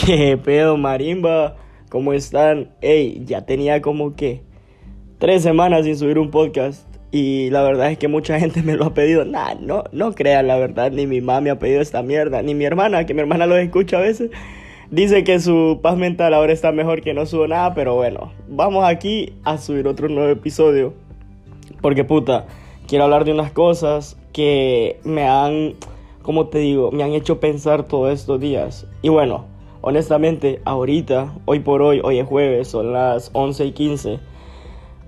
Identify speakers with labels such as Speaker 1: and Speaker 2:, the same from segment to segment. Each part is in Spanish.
Speaker 1: ¿Qué pedo, marimba? ¿Cómo están? Ey, ya tenía como que tres semanas sin subir un podcast. Y la verdad es que mucha gente me lo ha pedido. Nah, no, no crean la verdad. Ni mi mamá me ha pedido esta mierda. Ni mi hermana, que mi hermana lo escucha a veces. Dice que su paz mental ahora está mejor que no subo nada. Pero bueno, vamos aquí a subir otro nuevo episodio. Porque puta, quiero hablar de unas cosas que me han, como te digo, me han hecho pensar todos estos días. Y bueno, honestamente, ahorita, hoy por hoy, hoy es jueves, son las 11 y 15.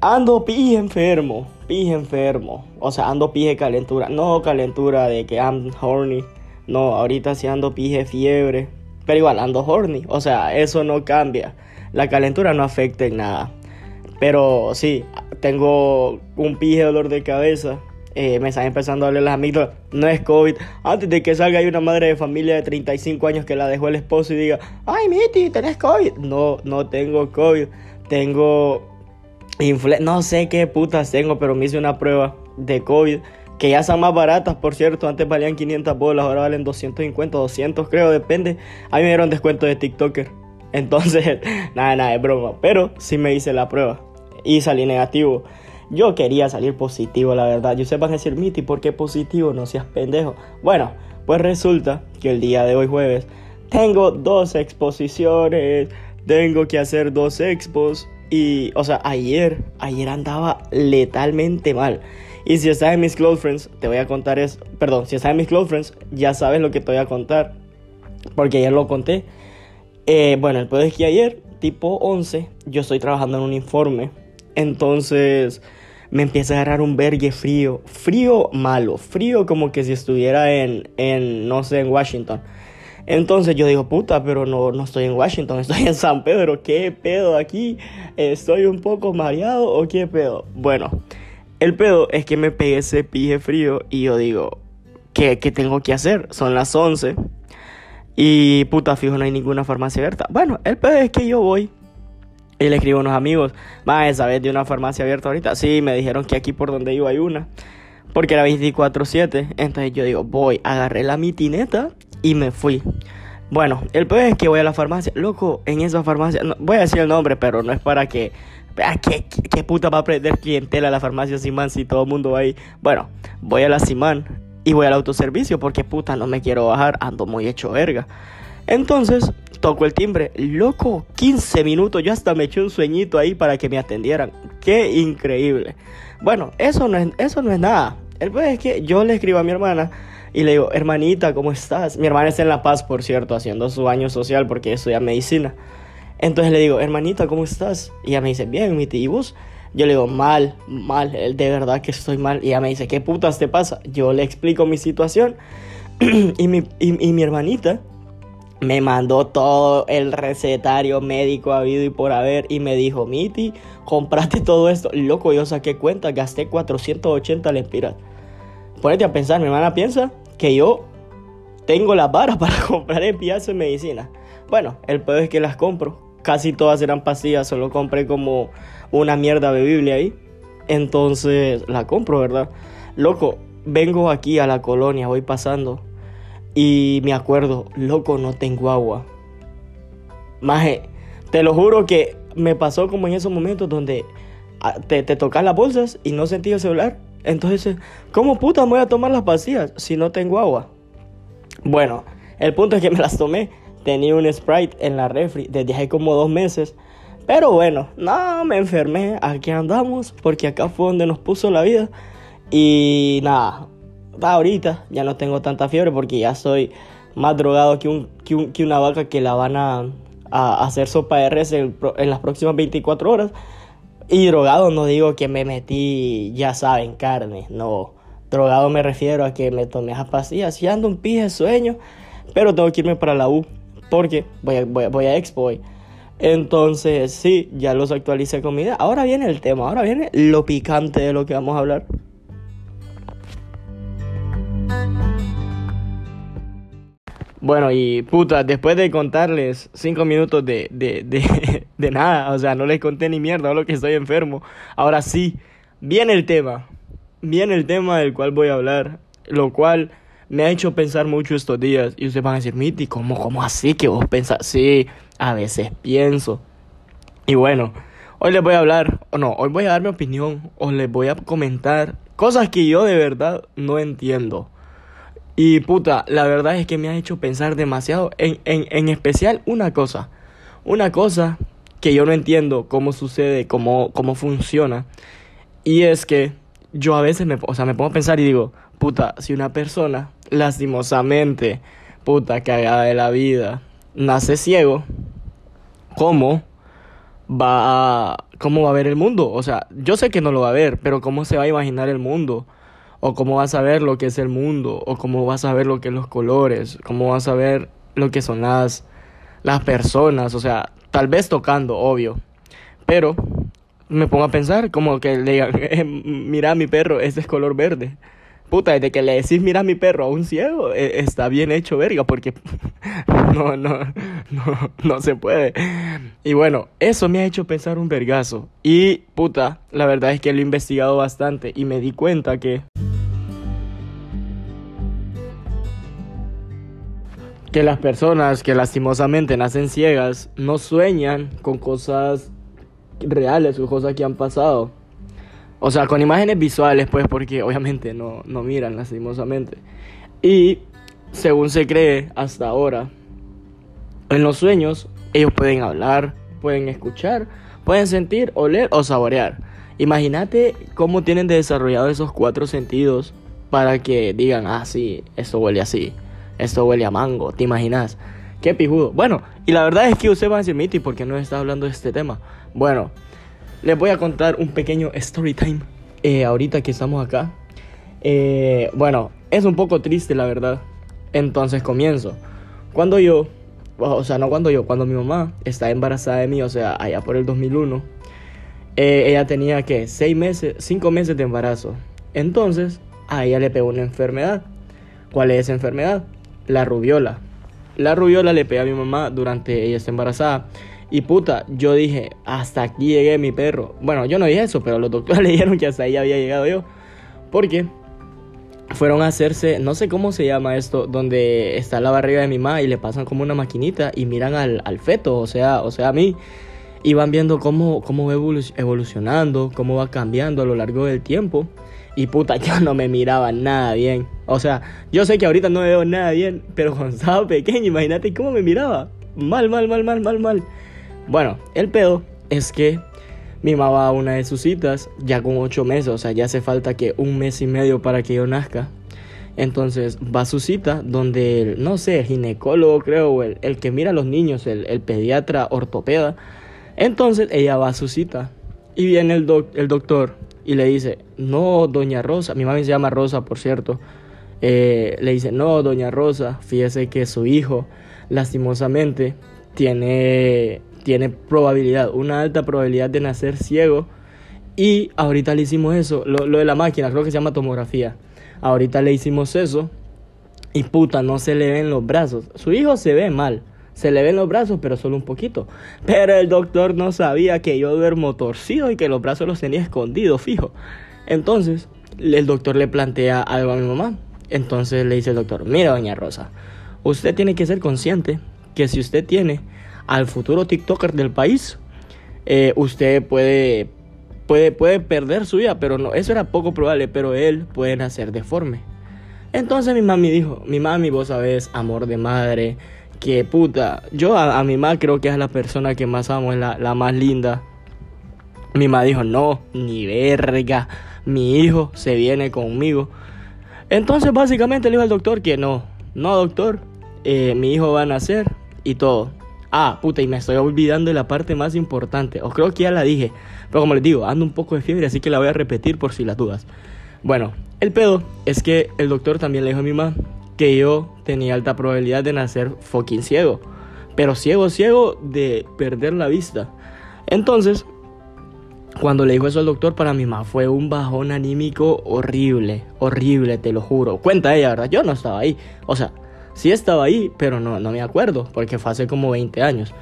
Speaker 1: Ando pije enfermo, pije enfermo. O sea, ando pije calentura. No calentura de que I'm horny. No, ahorita sí ando pije fiebre. Pero igual ando horny. O sea, eso no cambia. La calentura no afecta en nada. Pero sí, tengo un pije dolor de cabeza. Eh, me están empezando a doler las amígdalas. No es COVID. Antes de que salga hay una madre de familia de 35 años que la dejó el esposo y diga, ay, Miti, tenés COVID. No, no tengo COVID. Tengo no sé qué putas tengo, pero me hice una prueba de COVID. Que ya son más baratas, por cierto. Antes valían 500 bolas, ahora valen 250, 200 creo, depende. A mí me dieron descuento de TikToker. Entonces, nada, nada, es broma. Pero sí me hice la prueba y salí negativo. Yo quería salir positivo, la verdad. Y ustedes van a decir, Miti, ¿por qué positivo? No seas pendejo. Bueno, pues resulta que el día de hoy, jueves, tengo dos exposiciones. Tengo que hacer dos expos. Y, o sea, ayer, ayer andaba letalmente mal. Y si estás en mis close friends, te voy a contar eso. Perdón, si estás en mis close friends, ya sabes lo que te voy a contar. Porque ayer lo conté. Eh, bueno, el peor es que ayer, tipo 11, yo estoy trabajando en un informe. Entonces me empieza a agarrar un vergue frío. Frío malo. Frío como que si estuviera en, en no sé, en Washington. Entonces yo digo, puta, pero no, no estoy en Washington, estoy en San Pedro. ¿Qué pedo aquí? ¿Estoy un poco mareado o qué pedo? Bueno, el pedo es que me pegué ese pije frío y yo digo, ¿qué, ¿qué tengo que hacer? Son las 11 y puta, fijo, no hay ninguna farmacia abierta. Bueno, el pedo es que yo voy y le escribo a unos amigos, más ¿sabes de una farmacia abierta ahorita? Sí, me dijeron que aquí por donde yo hay una. Porque era 24-7. Entonces yo digo, voy, agarré la mitineta y me fui. Bueno, el peor es que voy a la farmacia. Loco, en esa farmacia, voy a decir el nombre, pero no es para que... ¿Qué, qué, puta va a prender clientela a la farmacia Simán si todo el mundo va ahí? Bueno, voy a la Simán y voy al autoservicio porque puta no me quiero bajar, ando muy hecho verga. Entonces, toco el timbre. Loco, 15 minutos. Yo hasta me eché un sueñito ahí para que me atendieran. Qué increíble. Bueno, eso no es, eso no es nada. El peor es que yo le escribo a mi hermana y le digo, hermanita, ¿cómo estás? Mi hermana está en La Paz, por cierto, haciendo su año social porque estudia medicina. Entonces le digo, hermanita, ¿cómo estás? Y ella me dice, bien, mi tío, Yo le digo, mal, mal, de verdad que estoy mal. Y ella me dice, ¿qué putas te pasa? Yo le explico mi situación. y, mi, y, mi hermanita me mandó todo el recetario médico habido y por haber y me dijo, Miti, compraste todo esto. Loco, yo saqué cuenta, gasté 480 lempiras. Ponete a pensar, mi hermana piensa que yo tengo las varas para comprar el piazo de medicina. Bueno, el peor es que las compro. Casi todas eran pastillas, solo compré como una mierda bebible ahí. Entonces la compro, ¿verdad? Loco, vengo aquí a la colonia, voy pasando y me acuerdo, loco, no tengo agua. Maje, te lo juro que me pasó como en esos momentos donde ah, te, te tocas las bolsas y no sentí el celular. Entonces, ¿cómo puta voy a tomar las pastillas si no tengo agua? Bueno, el punto es que me las tomé. Tenía un Sprite en la refri desde hace como dos meses. Pero bueno, no me enfermé. Aquí andamos porque acá fue donde nos puso la vida. Y nada, ahorita ya no tengo tanta fiebre porque ya soy más drogado que, un, que, una vaca que la van a, hacer sopa de res en, las próximas 24 horas. Y drogado no digo que me metí, ya saben, carne, no. Drogado me refiero a que me tomé esas pastillas y ando un pije sueño, pero tengo que irme para la U porque voy a, voy, a Expo hoy. Entonces, sí, ya los actualicé con mi idea. Ahora viene el tema, ahora viene lo picante de lo que vamos a hablar. Bueno, y puta, después de contarles cinco minutos de, de, de, de nada, o sea, no les conté ni mierda, lo que estoy enfermo. Ahora sí, viene el tema. Viene el tema del cual voy a hablar, lo cual me ha hecho pensar mucho estos días. Y ustedes van a decir, Miti, ¿cómo, cómo así que vos pensás? Sí, a veces pienso. Y bueno, hoy les voy a hablar, o no, hoy voy a dar mi opinión, o les voy a comentar cosas que yo de verdad no entiendo. Y puta, la verdad es que me ha hecho pensar demasiado, en, en, en especial una cosa. Una cosa que yo no entiendo cómo sucede, cómo, cómo funciona. Y es que yo a veces me, o sea, me pongo a pensar y digo, puta, si una persona lastimosamente, puta, cagada de la vida, nace ciego, ¿cómo va a, cómo va a ver el mundo? O sea, yo sé que no lo va a ver, pero ¿cómo se va a imaginar el mundo? O cómo va a saber lo que es el mundo, o cómo va a saber lo que es los colores, cómo va a saber lo que son las, las personas, o sea, tal vez tocando, obvio, pero me pongo a pensar como que le digan, eh, mira mi perro, este es color verde. Puta, desde que le decís mira mi perro a un ciego, eh, está bien hecho, verga, porque no, no, no, no se puede. Y bueno, eso me ha hecho pensar un vergazo. Y puta, la verdad es que lo he investigado bastante y me di cuenta que... Que las personas que lastimosamente nacen ciegas no sueñan con cosas reales o cosas que han pasado. O sea, con imágenes visuales, pues, porque obviamente no, no miran lastimosamente. Y según se cree hasta ahora, en los sueños ellos pueden hablar, pueden escuchar, pueden sentir, oler o saborear. Imagínate cómo tienen desarrollado esos cuatro sentidos para que digan, ah, sí, esto huele así, esto huele a mango, ¿te imaginas? Qué pijudo. Bueno, y la verdad es que usted va a decir, Miti, ¿por qué no está hablando de este tema? Bueno, les voy a contar un pequeño story time eh, ahorita que estamos acá. Eh, bueno, es un poco triste la verdad. Entonces comienzo. Cuando yo, o sea, no cuando yo, cuando mi mamá está embarazada de mí, o sea, allá por el 2001, eh, ella tenía que seis meses, cinco meses de embarazo. Entonces, a ella le pegó una enfermedad. ¿Cuál es esa enfermedad? La rubiola. La rubiola le pega a mi mamá durante ella está embarazada. Y puta, yo dije, hasta aquí llegué mi perro. Bueno, yo no dije eso, pero los doctores le dijeron que hasta ahí había llegado yo. Porque fueron a hacerse, no sé cómo se llama esto, donde está la barriga de mi mamá y le pasan como una maquinita y miran al, al feto, o sea, o sea, a mí. Y van viendo cómo, cómo va evolucionando, cómo va cambiando a lo largo del tiempo. Y puta, yo no me miraba nada bien. O sea, yo sé que ahorita no me veo nada bien, pero cuando estaba pequeño, imagínate cómo me miraba. Mal, mal, mal, mal, mal, mal. Bueno, el pedo es que mi mamá va a una de sus citas ya con ocho meses, o sea, ya hace falta que un mes y medio para que yo nazca. Entonces va a su cita donde, el, no sé, el ginecólogo creo, el, el que mira a los niños, el, el, pediatra ortopeda. Entonces ella va a su cita y viene el, doc, el doctor y le dice, no, doña Rosa, mi mamá se llama Rosa, por cierto, eh, le dice, no, doña Rosa, fíjese que su hijo lastimosamente tiene, tiene probabilidad, una alta probabilidad de nacer ciego. Y ahorita le hicimos eso, lo, lo de la máquina, creo que se llama tomografía. Ahorita le hicimos eso y puta, no se le ven los brazos. Su hijo se ve mal, se le ven los brazos, pero solo un poquito. Pero el doctor no sabía que yo duermo torcido y que los brazos los tenía escondidos, fijo. Entonces, el doctor le plantea algo a mi mamá. Entonces le dice el doctor, mira doña Rosa, usted tiene que ser consciente que si usted tiene al futuro TikToker del país, eh, usted puede, puede, puede perder su vida, pero no, eso era poco probable, pero él puede nacer deforme. Entonces mi mami dijo, mi mami, vos sabés, amor de madre, que puta, yo a, mi mamá creo que es la persona que más amo, es la, la más linda. Mi mamá dijo, no, ni verga, mi hijo se viene conmigo. Entonces básicamente le dijo al doctor que no, no doctor, eh, mi hijo va a nacer y todo. Ah, puta, y me estoy olvidando de la parte más importante. Os creo que ya la dije. Pero como les digo, ando un poco de fiebre, así que la voy a repetir por si las dudas. Bueno, el pedo es que el doctor también le dijo a mi mamá que yo tenía alta probabilidad de nacer fucking ciego. Pero ciego, ciego de perder la vista. Entonces, cuando le dijo eso al doctor, para mi mamá fue un bajón anímico horrible, horrible, te lo juro. Cuenta ella, ¿verdad? Yo no estaba ahí. O sea, Sí estaba ahí, pero no, no me acuerdo, porque fue hace como 20 años.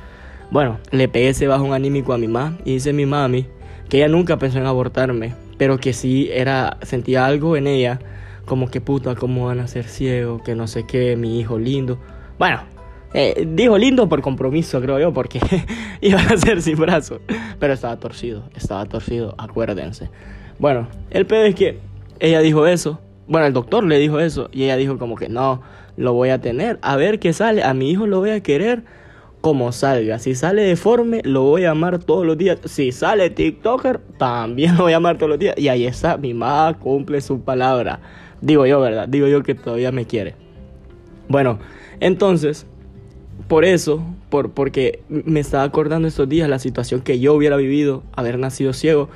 Speaker 1: Bueno, le pegué ese bajón anímico a mi mamá y dice mi mami que ella nunca pensó en abortarme, pero que sí era, sentía algo en ella como que puta, cómo van a ser ciegos, que no sé qué, mi hijo lindo. Bueno, eh, dijo lindo por compromiso, creo yo, porque iba a ser sin brazo. Pero estaba torcido, estaba torcido, acuérdense. Bueno, el pedo es que ella dijo eso. Bueno, el doctor le dijo eso. Y ella dijo como que no, lo voy a tener. A ver qué sale. A mi hijo lo voy a querer como salga. Si sale deforme, lo voy a amar todos los días. Si sale TikToker, también lo voy a amar todos los días. Y ahí está, mi mamá cumple su palabra. Digo yo, ¿verdad? Digo yo que todavía me quiere. Bueno, entonces, por eso, por, porque me estaba acordando estos días la situación que yo hubiera vivido, haber nacido ciego,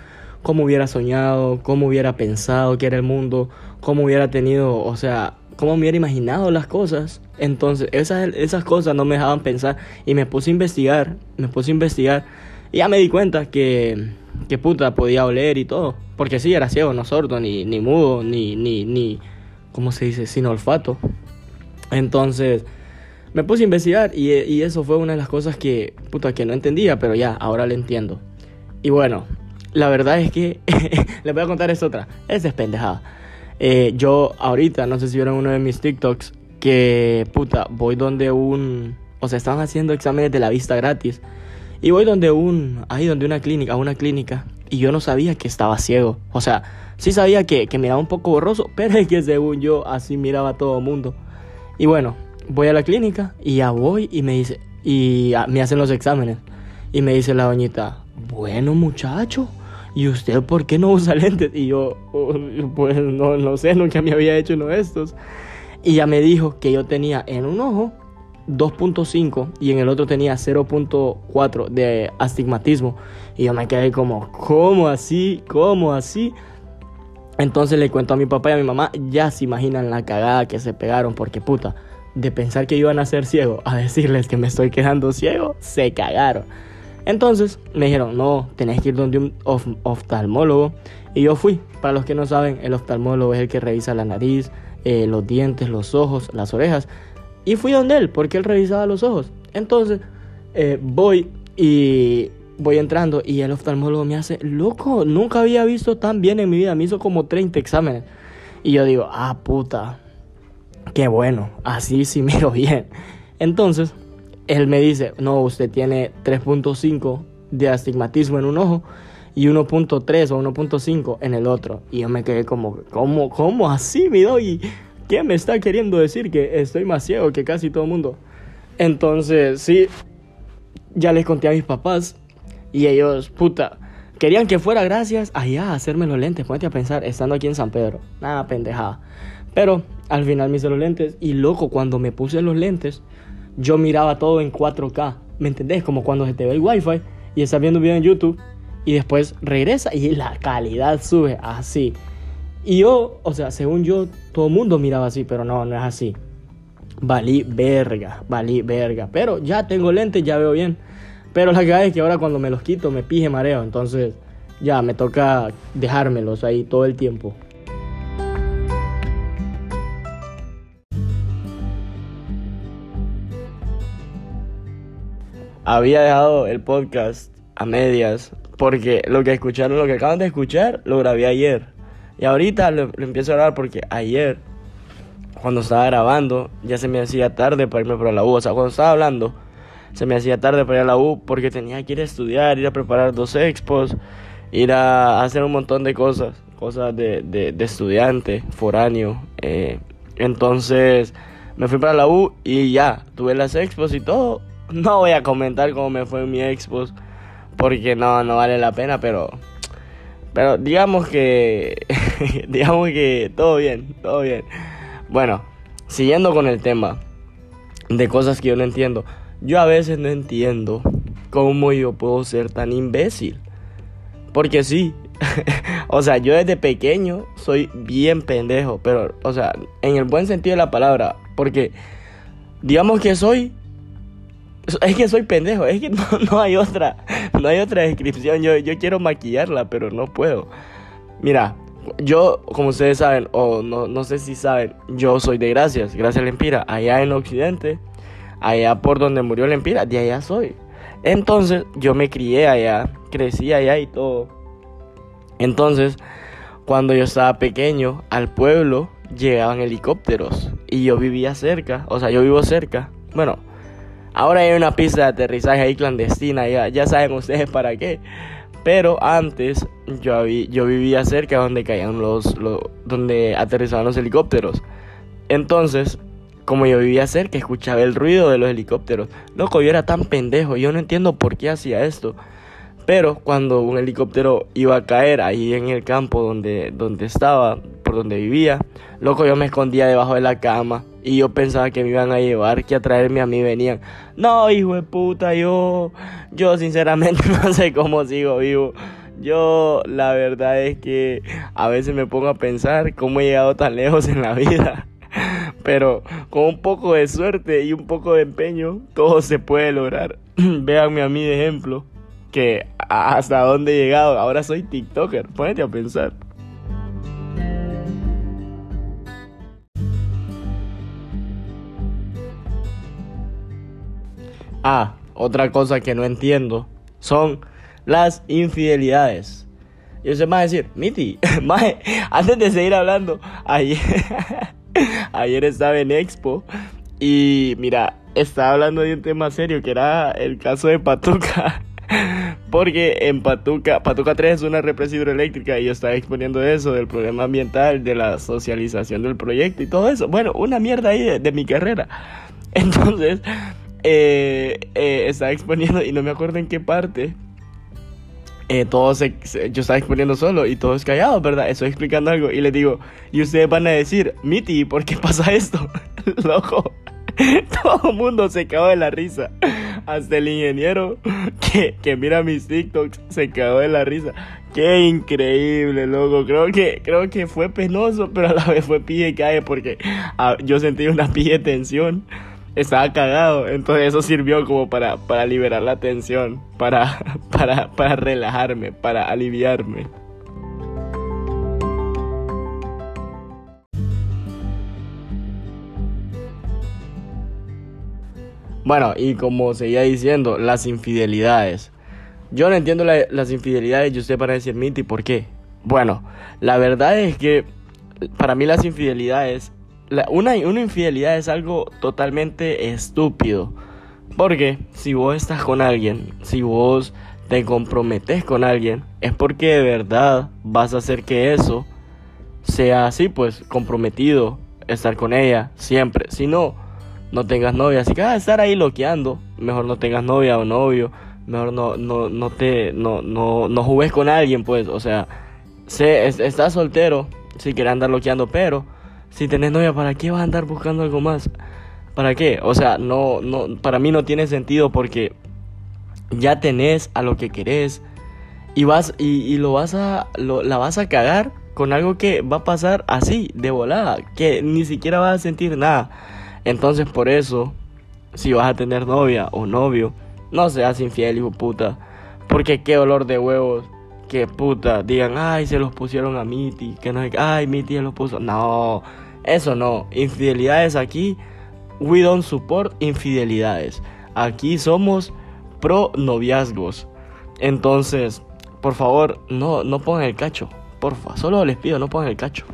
Speaker 1: cómo hubiera soñado, cómo hubiera pensado que era el mundo, cómo hubiera tenido, o sea, cómo hubiera imaginado las cosas. Entonces, esas, esas cosas no me dejaban pensar y me puse a investigar, me puse a investigar y ya me di cuenta que, que puta podía oler y todo. Porque sí, era ciego, no sordo, ni, ni mudo, ni, ni, ni, ¿cómo se dice? Sin olfato. Entonces, me puse a investigar y, eso fue una de las cosas que, puta, que no entendía, pero ya, ahora lo entiendo. Y bueno, la verdad es que, les voy a contar esta otra, es pendejada. Eh, yo ahorita, no sé si vieron uno de mis TikToks, que puta, voy donde un... O sea, estaban haciendo exámenes de la vista gratis. Y voy donde un... Ahí donde una clínica, una clínica. Y yo no sabía que estaba ciego. O sea, sí sabía que, que miraba un poco borroso, pero es que según yo así miraba todo el mundo. Y bueno, voy a la clínica y ya voy y me dice... Y me hacen los exámenes. Y me dice la doñita, bueno muchacho, ¿y usted por qué no usa lentes? Y yo, oh, pues no, no sé, nunca me había hecho uno de estos. Y ya me dijo que yo tenía en un ojo 2.5 y en el otro tenía 0.4 de astigmatismo. Y yo me quedé como, ¿cómo así? ¿Cómo así? Entonces le cuento a mi papá y a mi mamá, ya se imaginan la cagada que se pegaron porque puta, de pensar que iban a ser ciego a decirles que me estoy quedando ciego, se cagaron. Entonces me dijeron, no, tenés que ir donde un oftalmólogo. Y yo fui. Para los que no saben, el oftalmólogo es el que revisa la nariz, eh, los dientes, los ojos, las orejas. Y fui donde él, porque él revisaba los ojos. Entonces eh, voy y voy entrando y el oftalmólogo me hace, loco, nunca había visto tan bien en mi vida. Me hizo como 30 exámenes. Y yo digo, ah, puta, qué bueno, así sí miro bien. Entonces él me dice, no, usted tiene 3.5 de astigmatismo en un ojo y 1.3 o 1.5 en el otro. Y yo me quedé como, ¿cómo, cómo así, mi y ¿Qué me está queriendo decir? Que estoy más ciego que casi todo el mundo. Entonces, sí, ya les conté a mis papás y ellos, puta, querían que fuera gracias allá a hacerme los lentes. Ponte a pensar, estando aquí en San Pedro. Nada, pendejada. Pero al final me hice los lentes y loco, cuando me puse los lentes, yo miraba todo en 4K. ¿Me entendés? Como cuando se te ve el wifi y estás viendo un video en YouTube y después regresa y la calidad sube así. Y yo, o sea, según yo, todo el mundo miraba así, pero no, no es así. Valí verga, valí verga. Pero ya tengo lentes, ya veo bien. Pero la verdad es que ahora cuando me los quito me pije mareo. Entonces ya me toca dejármelos ahí todo el tiempo. había dejado el podcast a medias porque lo que escucharon, lo que acaban de escuchar, lo grabé ayer. Y ahorita lo, empiezo a grabar porque ayer, cuando estaba grabando, ya se me hacía tarde para irme para la U. O sea, cuando estaba hablando, se me hacía tarde para ir a la U porque tenía que ir a estudiar, ir a preparar dos expos, ir a hacer un montón de cosas, cosas de, de, estudiante, foráneo. Eh. entonces me fui para la U y ya, tuve las expos y todo no voy a comentar cómo me fue mi Xbox porque no, no vale la pena, pero pero digamos que digamos que todo bien, todo bien. Bueno, siguiendo con el tema de cosas que yo no entiendo. Yo a veces no entiendo cómo yo puedo ser tan imbécil. Porque sí, o sea, yo desde pequeño soy bien pendejo, pero, o sea, en el buen sentido de la palabra, porque digamos que soy es que soy pendejo, es que no, hay otra, no hay otra descripción. Yo, yo quiero maquillarla, pero no puedo. Mira, yo, como ustedes saben, o no, no sé si saben, yo soy de Gracias, Gracias Lempira, allá en Occidente, allá por donde murió Lempira, de allá soy. Entonces, yo me crié allá, crecí allá y todo. Entonces, cuando yo estaba pequeño, al pueblo, llegaban helicópteros y yo vivía cerca, o sea, yo vivo cerca. Bueno, ahora hay una pista de aterrizaje ahí clandestina, ya, ya saben ustedes para qué. Pero antes yo, yo vivía cerca donde caían los, donde aterrizaban los helicópteros. Entonces, como yo vivía cerca, escuchaba el ruido de los helicópteros. Loco, yo era tan pendejo, yo no entiendo por qué hacía esto. Pero cuando un helicóptero iba a caer ahí en el campo donde, donde estaba, por donde vivía, loco, yo me escondía debajo de la cama y yo pensaba que me iban a llevar, que a traerme a mí venían. No, hijo de puta, yo, yo sinceramente no sé cómo sigo vivo. Yo la verdad es que a veces me pongo a pensar cómo he llegado tan lejos en la vida. Pero con un poco de suerte y un poco de empeño, todo se puede lograr. Véanme a mí de ejemplo que hasta dónde he llegado. Ahora soy TikToker. Ponete a pensar. Ah, otra cosa que no entiendo son las infidelidades. Y usted va a decir, Miti, antes de seguir hablando, ayer, ayer estaba en Expo y mira, estaba hablando de un tema serio que era el caso de Patuca. Porque en Patuca, Patuca 3 es una represa hidroeléctrica y yo estaba exponiendo eso, del problema ambiental, de la socialización del proyecto y todo eso. Bueno, una mierda ahí de, mi carrera. Entonces, eh, eh, estaba exponiendo y no me acuerdo en qué parte. Eh, todos yo estaba exponiendo solo y todos callados, ¿verdad? Estoy explicando algo y les digo, y ustedes van a decir, Miti, ¿por qué pasa esto? Loco. Todo el mundo se cagó de la risa. Hasta el ingeniero que, que mira mis TikToks se cagó de la risa. Qué increíble, loco. Creo que, creo que fue penoso, pero a la vez fue pille cae porque ah, yo sentí una pille tensión. Estaba cagado. Entonces eso sirvió como para, para liberar la tensión. Para, para, para relajarme, para aliviarme. Bueno, y como seguía diciendo, las infidelidades. Yo no entiendo las infidelidades y usted para decir Miti, ¿por qué? Bueno, la verdad es que para mí las infidelidades, una, una infidelidad es algo totalmente estúpido. Porque si vos estás con alguien, si vos te comprometes con alguien, es porque de verdad vas a hacer que eso sea así, pues comprometido, estar con ella siempre. Si no, no tengas novia. Así que vas a estar ahí loqueando. Mejor no tengas novia o novio. Mejor no, no, no te, no, no, no jugues con alguien, pues. O sea, sé, estás soltero si quieres andar loqueando, pero si tenés novia, ¿para qué vas a andar buscando algo más? ¿Para qué? O sea, no, no, para mí no tiene sentido porque ya tenés a lo que querés y vas y, y lo vas a lo, la vas a cagar con algo que va a pasar así de volada, que ni siquiera vas a sentir nada. Entonces por eso, si vas a tener novia o novio, no seas infiel, hijo puta. Porque qué olor de huevos, que puta, digan, ay, se los pusieron a Miti, que no ay, Miti se los puso. No, eso no. Infidelidades aquí, we don't support infidelidades. Aquí somos pro noviazgos. Entonces, por favor, no, no pongan el cacho. Porfa, solo les pido, no pongan el cacho.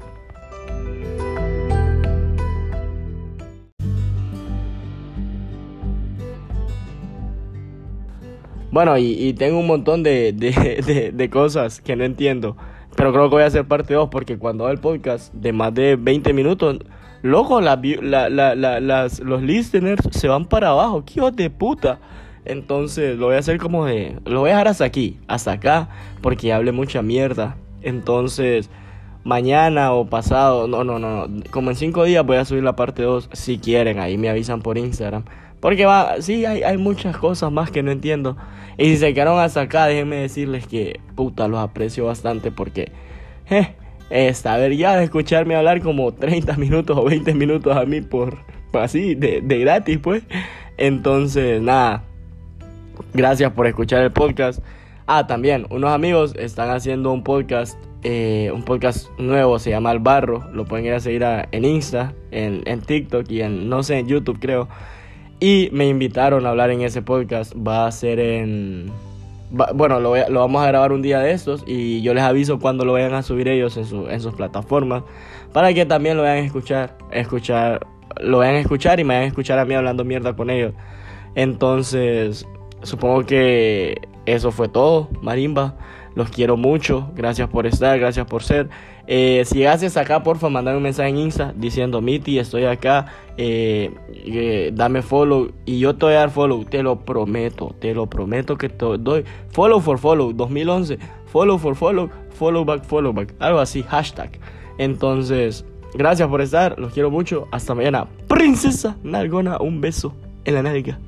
Speaker 1: Bueno, y, tengo un montón de, de, cosas que no entiendo. Pero creo que voy a hacer parte 2 porque cuando hago el podcast de más de 20 minutos, loco, la, la, las, los listeners se van para abajo. ¡Qué hijos de puta! Entonces lo voy a hacer como de... Lo voy a dejar hasta aquí, hasta acá, porque hablé mucha mierda. Entonces, mañana o pasado, no, no, no, no. Como en 5 días voy a subir la parte 2 si quieren. Ahí me avisan por Instagram. Porque va, sí, hay, hay muchas cosas más que no entiendo. Y si se quedaron hasta acá, déjenme decirles que, puta, los aprecio bastante porque, eh, esta, a ya de escucharme hablar como 30 minutos o 20 minutos a mí por, así, de, de gratis, pues. Entonces, nada, gracias por escuchar el podcast. Ah, también, unos amigos están haciendo un podcast, eh, un podcast nuevo, se llama El Barro. Lo pueden ir a seguir en Insta, en, en TikTok y en, no sé, en YouTube creo. Y me invitaron a hablar en ese podcast. Va a ser en... bueno, lo, lo, vamos a grabar un día de estos y yo les aviso cuando lo vayan a subir ellos en, su, en sus plataformas para que también lo vayan a escuchar, escuchar, lo vayan a escuchar y me vayan a escuchar a mí hablando mierda con ellos. Entonces, supongo que eso fue todo, Marimba. Los quiero mucho. Gracias por estar, gracias por ser. Eh, si haces acá, porfa, mandame un mensaje en Insta diciendo, Miti, estoy acá. Eh, eh, dame follow y yo te voy a dar follow. Te lo prometo, te lo prometo que te doy. Follow for follow 2011. Follow for follow. Follow back, follow back. Algo así, hashtag. Entonces, gracias por estar. Los quiero mucho. Hasta mañana. Princesa Nalgona, un beso en la nalga.